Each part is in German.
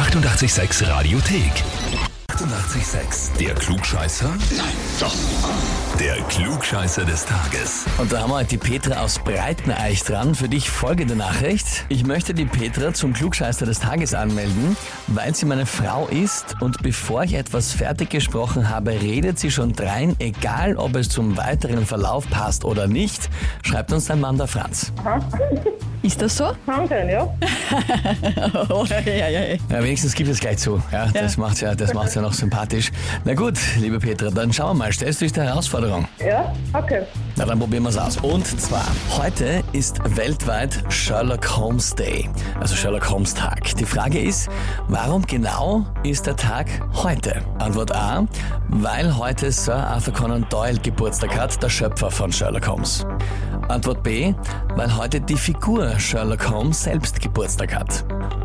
886 Radiothek. 886, der Klugscheißer? Nein, doch. Der Klugscheißer des Tages. Und da haben wir heute die Petra aus Breiteneich dran. Für dich folgende Nachricht. Ich möchte die Petra zum Klugscheißer des Tages anmelden, weil sie meine Frau ist und bevor ich etwas fertig gesprochen habe, redet sie schon drein, egal ob es zum weiteren Verlauf passt oder nicht, schreibt uns dein Mann der Franz. Ist das so? Kann sein, ja. Oh, ja, ja, ja. Ja, wenigstens gibt es gleich zu. Ja, das macht's ja, das macht's ja noch sympathisch. Na gut, liebe Petra, dann schauen wir mal. Stellst du dich der Herausforderung? Ja, okay. Na, dann probieren wir es aus. Und zwar, heute ist weltweit Sherlock Holmes Day, also Sherlock Holmes Tag. Die Frage ist, warum genau ist der Tag heute? Antwort A, weil heute Sir Arthur Conan Doyle Geburtstag hat, der Schöpfer von Sherlock Holmes. Antwort B, weil heute die Figur Sherlock Holmes selbst Geburtstag hat.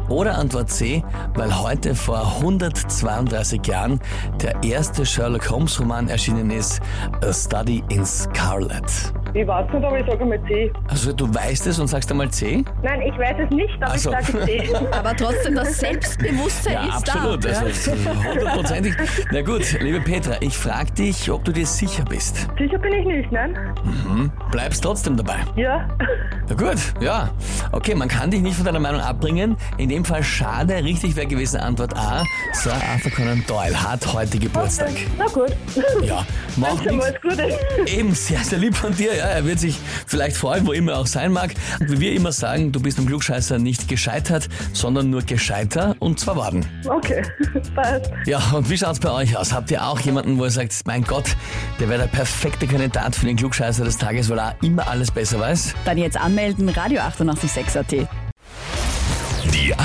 Oder Antwort C, weil heute vor 132 Jahren der erste Sherlock Holmes Roman erschienen ist, A Study in Scarlet. Ich weiß nicht, aber ich sage mal C. Also du weißt es und sagst einmal C? Nein, ich weiß es nicht, aber Ach so. ich sage C. Aber trotzdem, das Selbstbewusstsein Ja, ist absolut. da. Also ja. hundertprozentig. Na gut, liebe Petra, ich frage dich, ob du dir sicher bist. Sicher bin ich nicht, nein? Bleibst trotzdem dabei. Ja. Na gut, ja. Okay, man kann dich nicht von deiner Meinung abbringen. In dem Fall schade. Richtig wäre gewesen Antwort A. Sir Arthur Conan Doyle hat heute Geburtstag. Na gut. Ja, macht nichts. Eben, sehr, sehr lieb von dir. Ja, er wird sich vielleicht freuen, wo immer er auch sein mag. Und wie wir immer sagen, du bist beim Klugscheißer nicht gescheitert, sondern nur gescheiter und zwar worden. Okay, passt. Ja, und wie schaut's bei euch aus? Habt ihr auch jemanden, wo ihr sagt, mein Gott, der wäre der perfekte Kandidat für den Klugscheißer des Tages, weil er immer alles besser weiß? Dann jetzt anmelden, Radio 886 AT.